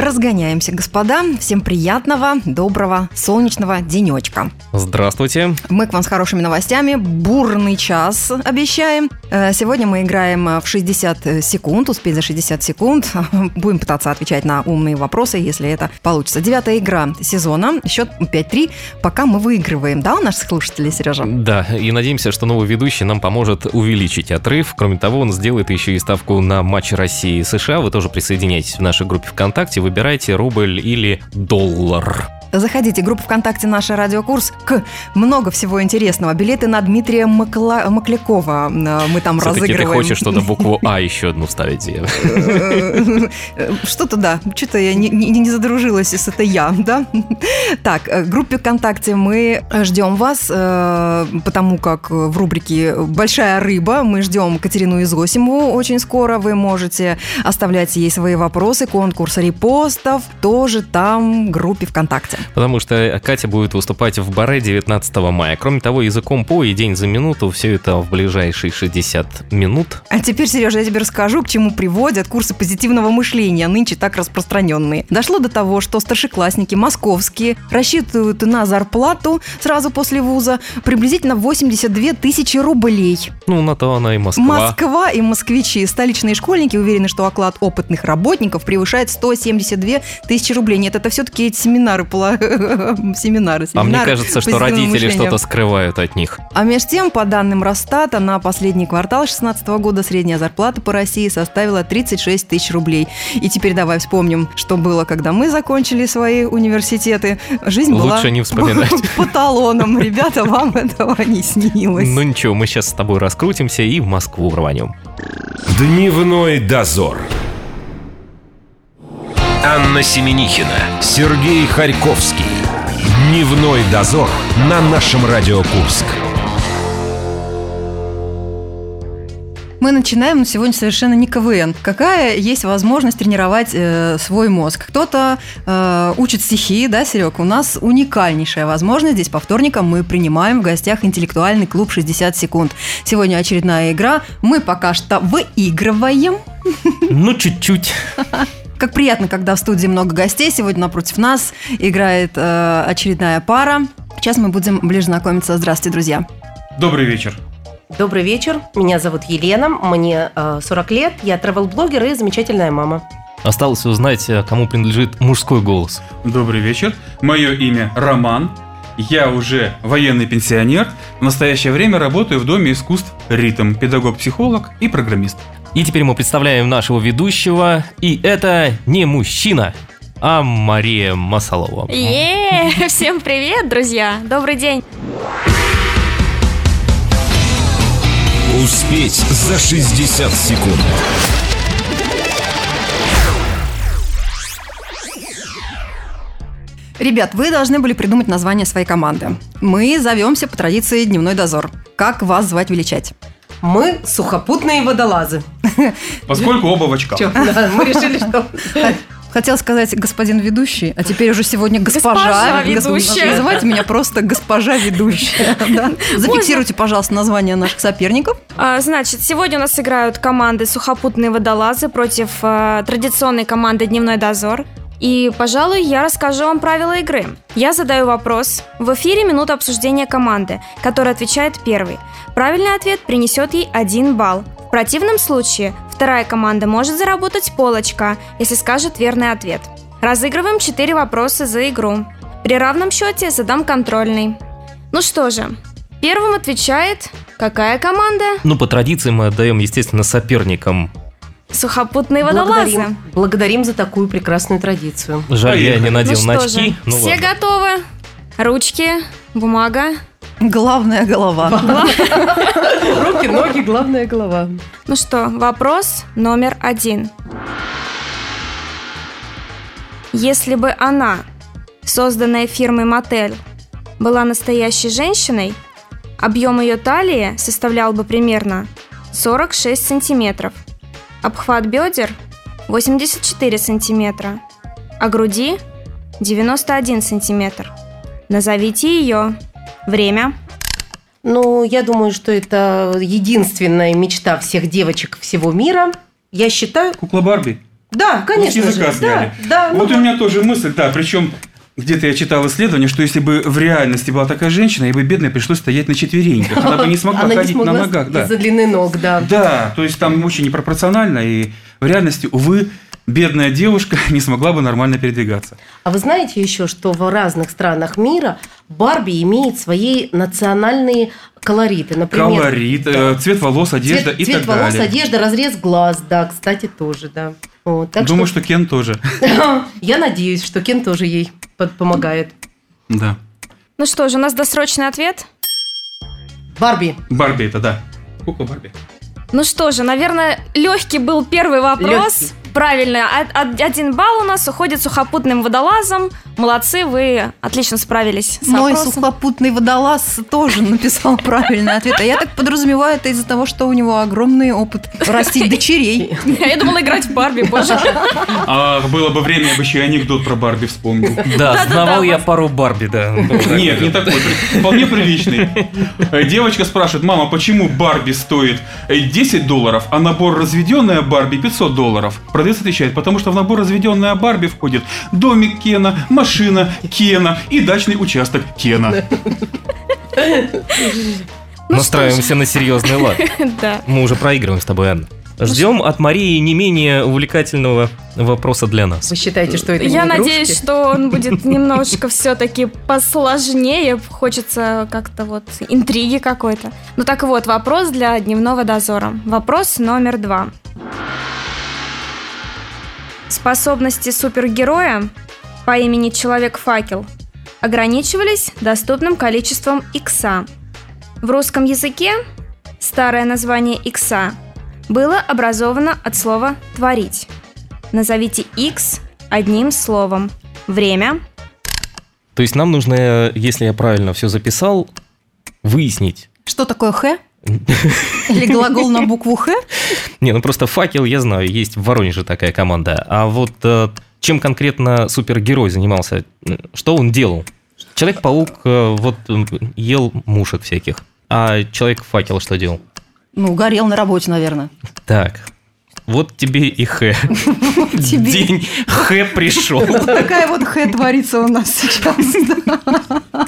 Разгоняемся, господа. Всем приятного, доброго, солнечного денечка. Здравствуйте. Мы к вам с хорошими новостями. Бурный час обещаем. Э, Сегодня мы играем в 60 секунд, успеть за 60 секунд. Будем пытаться отвечать на умные вопросы, если это получится. Девятая игра сезона. Счет 5-3. Пока мы выигрываем. Да, у наших слушателей, Сережа? Да, и надеемся, что новый ведущий нам поможет увеличить отрыв. Кроме того, он сделает еще и ставку на матч России и США. Вы тоже присоединяйтесь в нашей группе ВКонтакте, выбирайте рубль или доллар. Заходите, группа ВКонтакте «Наша радиокурс». К много всего интересного. Билеты на Дмитрия Макла... Маклякова э, мы там ты разыгрываем. хочешь что-то букву А еще одну вставить, Зия. Что-то да, что-то я не, не- не задружилась с это я, да? Так, э, в группе ВКонтакте мы ждем вас, э, потому как в рубрике «Большая рыба» мы ждем Катерину Изосимову очень скоро. Вы можете оставлять ей свои вопросы, конкурс репостов тоже там в группе ВКонтакте. Потому что Катя будет выступать в баре 19 мая. Кроме того, языком по и день за минуту. Все это в ближайшие 60 минут. А теперь, Сережа, я тебе расскажу, к чему приводят курсы позитивного мышления, нынче так распространенные. Дошло до того, что старшеклассники московские рассчитывают на зарплату сразу после вуза приблизительно 82 тысячи рублей. Ну, на то она и Москва. Москва и москвичи. Столичные школьники уверены, что оклад опытных работников превышает 172 тысячи рублей. Нет, это все-таки эти семинары, пола- семинары, А мне семинары кажется, что родители что-то скрывают от них. А между тем, по данным Росстата, на последний квартал 2016 года средняя зарплата по России составила 36 тысяч рублей. И теперь давай вспомним, что было, когда мы закончили свои университеты. Жизнь была Лучше не вспоминать. по талонам. Ребята, вам этого не снилось. Ну ничего, мы сейчас с тобой раскрутимся и в Москву рванем. Дневной дозор. Анна Семенихина, Сергей Харьковский. Дневной дозор на нашем Радио Курск. Мы начинаем, но сегодня совершенно не КВН. Какая есть возможность тренировать э, свой мозг? Кто-то э, учит стихи, да, Серег? У нас уникальнейшая возможность. Здесь по вторникам мы принимаем в гостях интеллектуальный клуб 60 секунд. Сегодня очередная игра. Мы пока что выигрываем. Ну, чуть-чуть. Как приятно, когда в студии много гостей. Сегодня напротив нас играет э, очередная пара. Сейчас мы будем ближе знакомиться. Здравствуйте, друзья. Добрый вечер. Добрый вечер, меня зовут Елена, мне э, 40 лет, я travel-блогер и замечательная мама. Осталось узнать, э, кому принадлежит мужской голос. Добрый вечер. Мое имя Роман. Я уже военный пенсионер. В настоящее время работаю в Доме искусств «Ритм», педагог-психолог и программист. И теперь мы представляем нашего ведущего, и это не мужчина, а Мария Масалова. Е, всем привет, друзья! Добрый день! Успеть за 60 секунд. Ребят, вы должны были придумать название своей команды. Мы зовемся по традиции «Дневной дозор». Как вас звать величать? Мы сухопутные водолазы. Поскольку оба в очках. Да, мы решили, что... Хотела сказать господин ведущий, а теперь уже сегодня госпожа. Госпожа Гос- ведущая. Называйте меня просто госпожа ведущая. да. Зафиксируйте, пожалуйста, название наших соперников. А, Значит, сегодня у нас играют команды «Сухопутные водолазы» против э, традиционной команды «Дневной дозор». И, пожалуй, я расскажу вам правила игры. Я задаю вопрос. В эфире минута обсуждения команды, которая отвечает первый. Правильный ответ принесет ей один балл. В противном случае вторая команда может заработать полочка, если скажет верный ответ. Разыгрываем 4 вопроса за игру. При равном счете задам контрольный. Ну что же, первым отвечает какая команда? Ну, по традиции мы отдаем, естественно, соперникам. Сухопутные водолазы. Благодарим, благодарим за такую прекрасную традицию. Жаль, я не Поехали. надел ну очки. Ну все ладно. готовы? Ручки, бумага. Главная голова. Руки, ноги, главная голова. Ну что, вопрос номер один. Если бы она, созданная фирмой Мотель, была настоящей женщиной, объем ее талии составлял бы примерно 46 сантиметров, обхват бедер 84 сантиметра, а груди 91 сантиметр. Назовите ее. Время. Ну, я думаю, что это единственная мечта всех девочек всего мира. Я считаю... Кукла Барби. Да, конечно Вот языка же. сняли. Да, да. Вот ну, у меня тоже мысль, да, причем где-то я читал исследование, что если бы в реальности была такая женщина, ей бы бедной пришлось стоять на четвереньках. Она бы не смогла она не ходить смогла на ногах. Да. Из-за длины ног, да. да, то есть там очень непропорционально, и в реальности, увы, бедная девушка не смогла бы нормально передвигаться. А вы знаете еще, что в разных странах мира Барби имеет свои национальные колориты. Например, Колорит, э, цвет волос, одежда цвет, и цвет так волос, далее. одежда, разрез глаз, да, кстати, тоже, да. Вот, так Думаю, что, что Кен тоже. я надеюсь, что Кен тоже ей помогает. Да. Ну что же, у нас досрочный ответ. Барби. Барби это, да. Кукла Барби. Ну что же, наверное, легкий был первый вопрос. Лёгкий. Правильно, А- а- один балл у нас уходит сухопутным водолазом. Молодцы, вы отлично справились с Мой вопросом. сухопутный водолаз тоже написал правильный ответ. А я так подразумеваю, это из-за того, что у него огромный опыт растить дочерей. Я думала играть в Барби, боже. А было бы время, я бы еще и анекдот про Барби вспомнил. Да, знавал я пару Барби, да. Нет, не такой, вполне приличный. Девочка спрашивает, мама, почему Барби стоит 10 долларов, а набор разведенная Барби 500 долларов? Продавец отвечает, потому что в набор разведенная Барби входит домик Кена, машина Кена и дачный участок Кена. Настраиваемся на серьезный лад. Да. Мы уже проигрываем с тобой, Анна. Ждем от Марии не менее увлекательного вопроса для нас. Вы считаете, что это не Я игрушки? надеюсь, что он будет немножечко все-таки посложнее. Хочется как-то вот интриги какой-то. Ну так вот, вопрос для дневного дозора. Вопрос номер два. Способности супергероя по имени Человек-факел ограничивались доступным количеством икса. В русском языке старое название икса было образовано от слова «творить». Назовите X одним словом. Время. То есть нам нужно, если я правильно все записал, выяснить. Что такое «х»? Или глагол на букву «х»? Не, ну просто факел, я знаю, есть в Воронеже такая команда. А вот э, чем конкретно супергерой занимался? Что он делал? Человек-паук э, вот ел мушек всяких. А человек-факел что делал? Ну, горел на работе, наверное. Так, вот тебе и Х. Тебе. День Х пришел. Вот такая вот «х» творится у нас сейчас. да.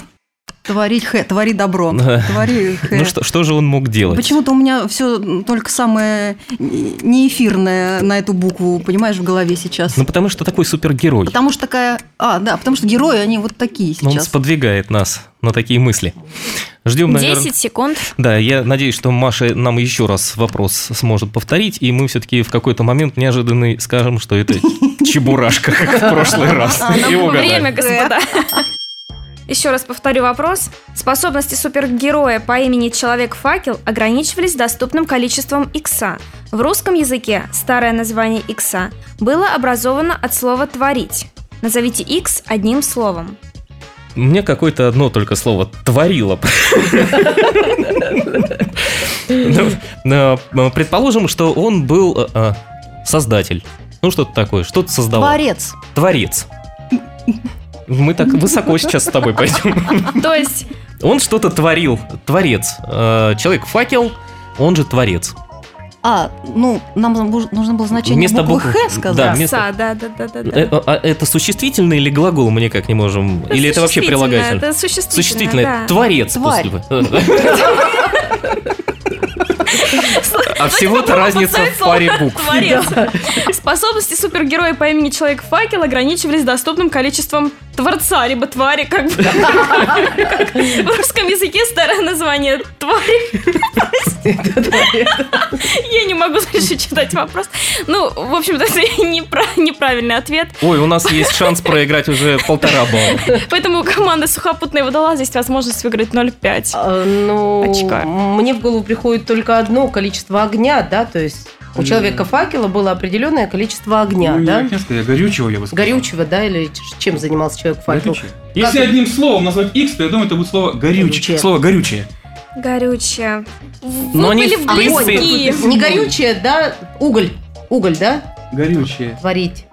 Творить «х», твори добро. Твори «х». Ну что, что же он мог делать? Почему-то у меня все только самое неэфирное на эту букву, понимаешь, в голове сейчас. Ну потому что такой супергерой. Потому что такая... А, да, потому что герои, они вот такие Он сейчас. сподвигает нас на такие мысли. Ждем, наверное... 10 секунд. Да, я надеюсь, что Маша нам еще раз вопрос сможет повторить, и мы все-таки в какой-то момент неожиданный скажем, что это чебурашка, как в прошлый раз. Угадаем. Время, господа. Еще раз повторю вопрос. Способности супергероя по имени Человек-факел ограничивались доступным количеством икса. В русском языке старое название икса было образовано от слова «творить». Назовите икс одним словом. Мне какое-то одно только слово «творило». Ну, э, Предположим, что он был э, э, создатель. Ну, что-то такое, что-то создавал. Творец. Творец. Мы так высоко сейчас с тобой пойдем. То есть, Он что-то творил. Творец. Человек-факел, он же творец. А, ну, нам нужно было значение Вместо буквы «х» сказать. Да, вместо- «са», да, да, да, да, Э, да. а Это существительное или глагол мы никак не можем? Или это вообще прилагательное? Это существительное, Существительное. да. Творец. Тварь. после бы. А всего-то разница в паре букв. Способности супергероя по имени Человек-факел ограничивались доступным количеством творца, либо твари, как бы. В русском языке старое название твари. Я не могу дальше читать вопрос. Ну, в общем-то, это непра- неправильный ответ. Ой, у нас есть шанс проиграть уже полтора балла. Поэтому у команды «Сухопутные водолазы» есть возможность выиграть 0,5. А, Ну, Очка. мне в голову приходит только одно количество огня, да, то есть у человека факела было определенное количество огня, Ну, не да? огня, скорее, горючего, я бы сказал. Горючего, да, или чем занимался человек факел? Горючее. Если одним словом назвать X, то я думаю, это будет слово горючее. Горючее. Слово горючее. Горючее. Но Вы они, были в принципе, близки. Не горючее, да, уголь, уголь, да, Горючее. варить.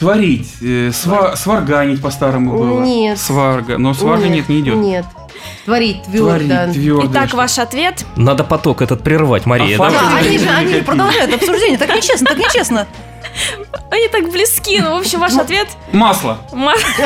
Творить, э, сва- сварганить по-старому было. Нет. Сварга. Но сварга нет, не идет. Нет. Творить твердо. Творить твердо. Итак, ваш ответ. Надо поток этот прерывать, Мария. А? Да, они же они продолжают обсуждение. Так нечестно, так нечестно. Они так близки. Ну, в общем, ваш ответ. Масло. Ма-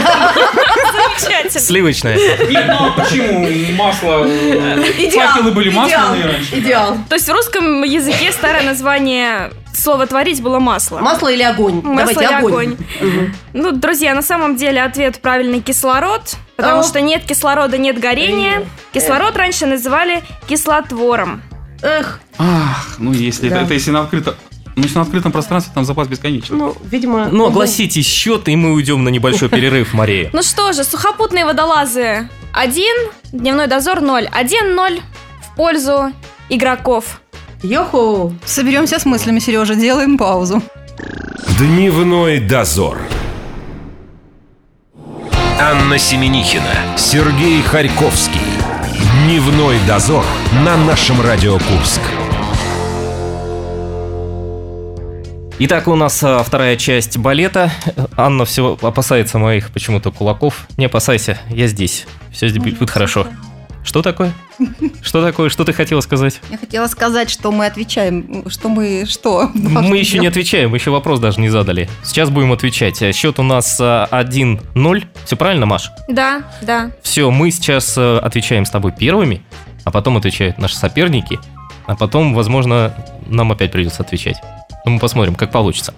Замечательно. Сливочное. Ну а почему масло? э, Факелы были масляные раньше. Идеал. То есть в русском языке старое название слова «творить» было масло. Масло или огонь? Масло Давайте или огонь. огонь. Мгм. Ну, друзья, на самом деле ответ правильный кислород, потому что нет кислорода, нет горения. Кислород раньше называли кислотвором. Эх, Ах, ну если Да. это, это если на открытом, ну если на открытом пространстве там запас бесконечный. ну, видимо... Ну, огласите счет, и мы уйдем на небольшой перерыв, Мария. Ну что же, сухопутные водолазы 1, дневной дозор 0. 1-0 в пользу игроков. Йоху! Соберемся с мыслями, Сережа, делаем паузу. Дневной дозор. Анна Семенихина, Сергей Харьковский. Дневной дозор на нашем Радио Курск. Итак, у нас а, вторая часть балета. Анна все опасается моих почему-то кулаков. Не опасайся, я здесь. Все будет хорошо. Что такое? Что такое? Что ты хотела сказать? Я хотела сказать, что мы отвечаем, что мы что? Мы еще не отвечаем, мы еще вопрос даже не задали. Сейчас будем отвечать. А, Счет у нас а, 1-0. Все правильно, Маш? Да, да. Все, мы сейчас а, отвечаем с тобой первыми, а потом отвечают наши соперники, а потом, возможно, нам опять придется отвечать. Ну, мы посмотрим, как получится.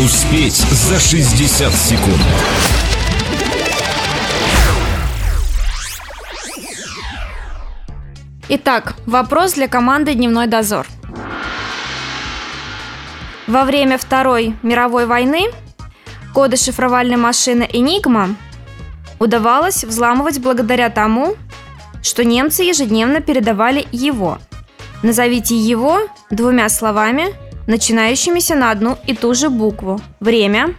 Успеть за 60 секунд. Итак, вопрос для команды «Дневной дозор». Во время Второй мировой войны коды шифровальной машины «Энигма» удавалось взламывать благодаря тому, что немцы ежедневно передавали его. Назовите его двумя словами, начинающимися на одну и ту же букву. Время.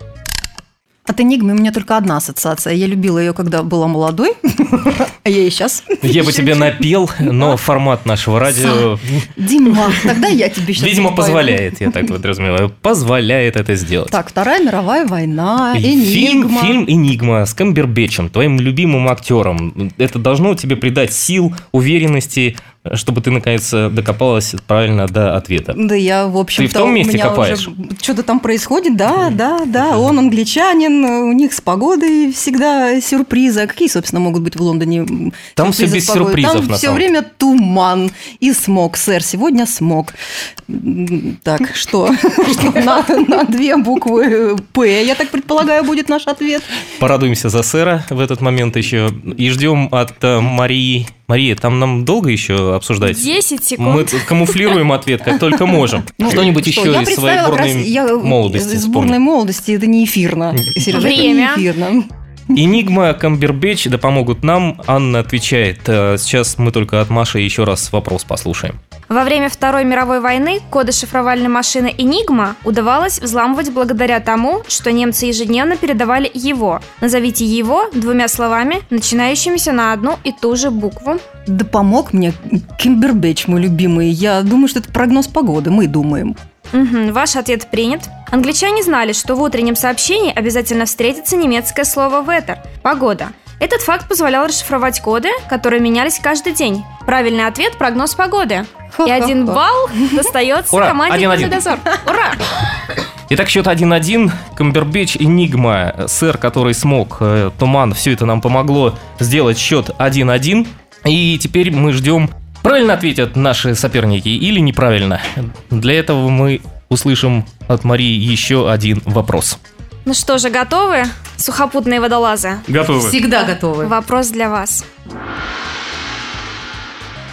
От Энигмы у меня только одна ассоциация. Я любила ее, когда была молодой, а я и сейчас. Я бы тебе напел, но формат нашего радио, Дима, тогда я тебе сейчас видимо, позволяет, я так подразумеваю, позволяет это сделать. Так, Вторая мировая война, Энигма. фильм «Энигма» с Камбербэтчем, твоим любимым актером. Это должно тебе придать сил, уверенности, чтобы ты, наконец, докопалась правильно до ответа. Да я, в общем-то, Ты в том месте копаешь? Что-то там происходит, да, да, да. Он англичанин, у них с погодой всегда сюрпризы. А какие, собственно, могут быть в Лондоне Там сюрпризы без сюрпризов, Там на все самом время туман и смог, сэр. Сегодня смог. Так, что? На две буквы «П», я так предполагаю, будет наш ответ. Порадуемся за сэра в этот момент еще. И ждем от э, Марии. Мария, там нам долго еще обсуждать? 10 Мы секунд. камуфлируем ответ, как только можем. Ну, Что-нибудь что, еще я из своей бурной я- молодости Из бурной молодости, это не эфирно. Сережа, это не Время. эфирно. Энигма, Камбербэтч, да помогут нам. Анна отвечает. Э, Сейчас мы только от Маши еще раз вопрос послушаем. Во время Второй мировой войны коды шифровальной машины «Энигма» удавалось взламывать благодаря тому, что немцы ежедневно передавали его. Назовите его двумя словами, начинающимися на одну и ту же букву. Да помог мне Кимбербэтч, мой любимый. Я думаю, что это прогноз погоды, мы думаем. Мгм, ваш ответ принят. Англичане знали, что в утреннем сообщении обязательно встретится немецкое слово «ветер» – «погода». Этот факт позволял расшифровать коды, которые менялись каждый день. Правильный ответ – прогноз погоды. И один балл достается Ура, команде 1-1. «Дневной дозор». Ура! Итак, счет 1-1. Камбербэтч, Энигма, сэр, который смог, э, Туман, все это нам помогло сделать счет 1-1. И теперь мы ждем, правильно ответят наши соперники или неправильно. Для этого мы услышим от Марии еще один вопрос. Ну что же, готовы, сухопутные водолазы? Готовы. Всегда готовы. Вопрос для вас.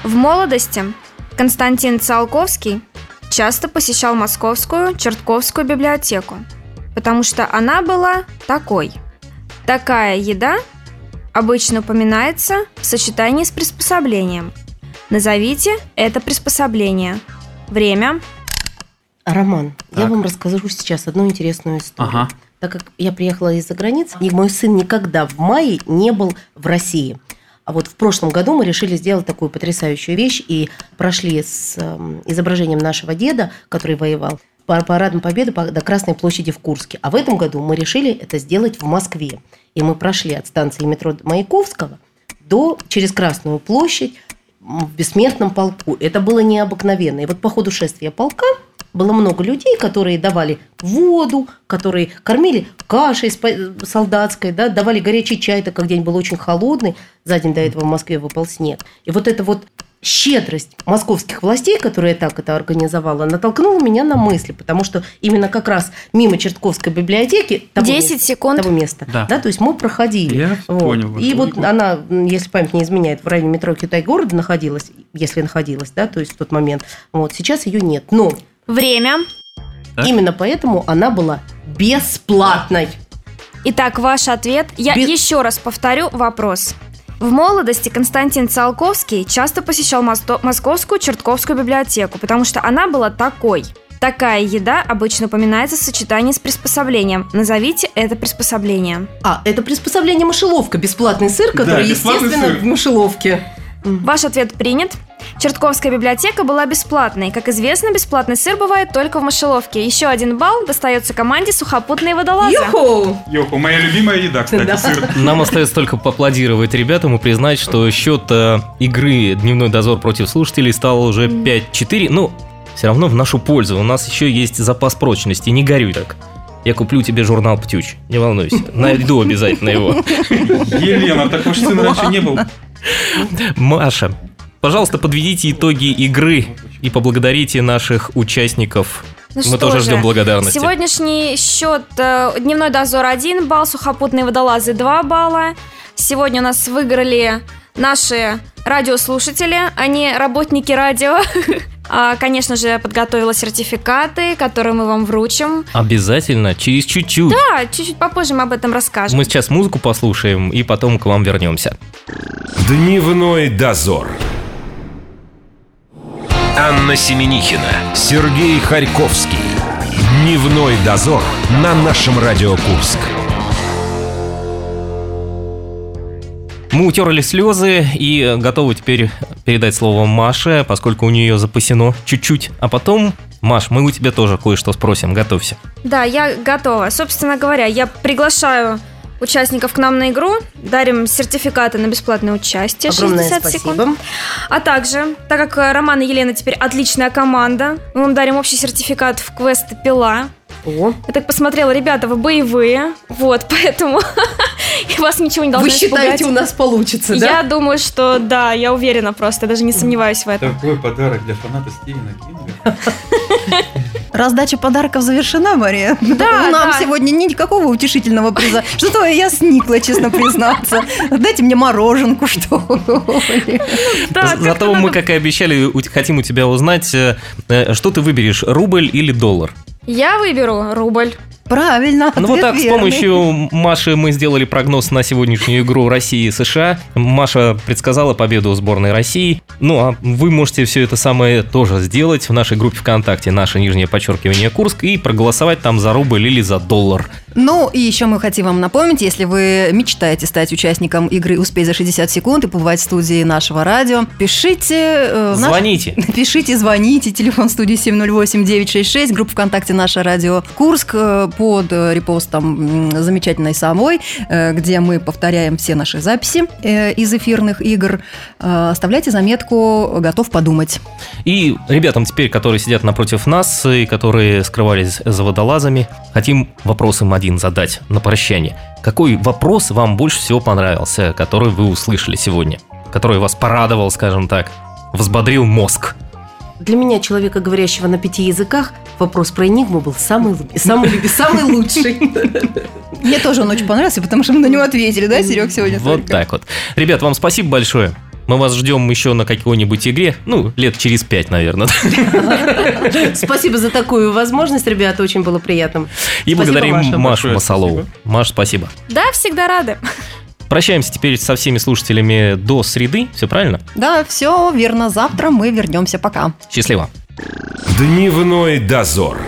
В молодости Константин Циолковский часто посещал Московскую Чертковскую библиотеку, потому что она была такой. Такая еда обычно упоминается в сочетании с приспособлением. Назовите это приспособление. Время. Роман, я Так. вам расскажу сейчас одну интересную историю. Ага. Так как я приехала из-за границы, и мой сын никогда в мае не был в России. А вот в прошлом году мы решили сделать такую потрясающую вещь и прошли с эм, изображением нашего деда, который воевал, по парадом Победы по- до Красной площади в Курске. А в этом году мы решили это сделать в Москве. И мы прошли от станции метро Маяковского до через Красную площадь в бессмертном полку. Это было необыкновенно. И вот по ходу шествия полка было много людей, которые давали воду, которые кормили кашей солдатской, да, давали горячий чай, так как день был очень холодный, за день до этого в Москве выпал снег. И вот эта вот щедрость московских властей, которая так это организовала, натолкнула меня на мысли, потому что именно как раз мимо Чертковской библиотеки того 10 места- секунд. того места, Да. да. то есть мы проходили. Я Вот. понял. И вот Понял. она, если память не изменяет, в районе метро Китай-города находилась, если находилась, да, то есть в тот момент. Вот сейчас ее нет. Но Время. Так. именно поэтому она была бесплатной. Итак, ваш ответ. Я Без- еще раз повторю вопрос. В молодости Константин Циолковский часто посещал Мосто- Московскую Чертковскую библиотеку, потому что она была такой. Такая еда обычно упоминается в сочетании с приспособлением. Назовите это приспособление. А, это приспособление мышеловка, бесплатный сыр, который, бесплатный естественно, сыр. в мышеловке. Ваш ответ принят. Чертковская библиотека была бесплатной. Как известно, бесплатный сыр бывает только в мышеловке. Еще один балл достается команде сухопутные водолазы. Юху! Йоху, моя любимая еда, кстати, Да. сыр. Нам остается только поаплодировать ребятам и признать, что счет э, игры «Дневной дозор» против слушателей стал уже 5-4. Ну, все равно в нашу пользу. У нас еще есть запас прочности. Не горюй так. Я куплю тебе журнал «Птюч». Не волнуйся. Найду обязательно его. Елена, так ваш сын раньше не был. Маша, пожалуйста, подведите итоги игры и поблагодарите наших участников. Ну Мы тоже же, ждем благодарности. Сегодняшний счет э, дневной дозор 1 балл, сухопутные водолазы 2 балла. Сегодня у нас выиграли наши радиослушатели, они работники радио. А, Конечно же, подготовила сертификаты, которые мы вам вручим. Обязательно, через чуть-чуть. Да, чуть-чуть попозже мы об этом расскажем. Мы сейчас музыку послушаем и потом к вам вернемся. Дневной дозор. Анна Семенихина, Сергей Харьковский. Дневной дозор на нашем Радио Курск. Мы утерли слезы и готовы теперь передать слово Маше, поскольку у нее запасено чуть-чуть. А потом, Маш, мы у тебя тоже кое-что спросим. Готовься. Да, я готова. Собственно говоря, я приглашаю участников к нам на игру, дарим сертификаты на бесплатное участие. Огромное 60 секунд. спасибо. А также, так как э, Роман и Елена теперь отличная команда, мы вам дарим общий сертификат в квест «Пила». О, Я так посмотрела, ребята, вы боевые, вот, поэтому и вас ничего не должно вы считаете, испугать. у нас получится, да? Я думаю, что да, я уверена просто, я даже не сомневаюсь в этом. Такой подарок для фаната Стивена Кинга. Раздача подарков завершена, Мария. Да, Нам да. сегодня никакого утешительного приза. Что-то я сникла, честно признаться. Дайте мне мороженку, что ли. Да, Зато мы, как и обещали, хотим у тебя узнать, э, э, что ты выберешь, рубль или доллар? Я выберу рубль. Правильно, Ну вот так, с верный. помощью Маши мы сделали прогноз на сегодняшнюю игру России и США. Маша предсказала победу сборной России. Ну а вы можете все это самое тоже сделать в нашей группе ВКонтакте, наше нижнее подчеркивание Курск, и проголосовать там за рубль или за доллар. Ну, и еще мы хотим вам напомнить, если вы мечтаете стать участником игры «Успей за 60 секунд» и побывать в студии нашего радио, пишите... э, в наш- Звоните. Пишите, звоните. Телефон студии 708-966, группа ВКонтакте «Наше радио Курск» э, под э, репостом замечательной самой, э, где мы повторяем все наши записи э, из эфирных игр. Оставляйте заметку «Готов подумать». И ребятам теперь, которые сидят напротив нас и которые скрывались за водолазами, хотим вопрос им один задать на прощание. Какой вопрос вам больше всего понравился, который вы услышали сегодня? Который вас порадовал, скажем так, взбодрил мозг? Для меня, человека, говорящего на пяти языках, вопрос про Энигму был самый, самый, самый лучший. Мне тоже он очень понравился, потому что мы на него ответили, да, Серег, сегодня? Вот так вот. Ребят, вам спасибо большое. Мы вас ждем еще на какой-нибудь игре, ну, лет через пять, наверное. Спасибо за такую возможность, ребята, очень было приятно. И благодарим. Машу Масалову. Маш, спасибо. Да, всегда рады. Прощаемся теперь со всеми слушателями до среды, все правильно? Да, все верно. Завтра мы вернемся. Пока. Счастливо. Дневной дозор.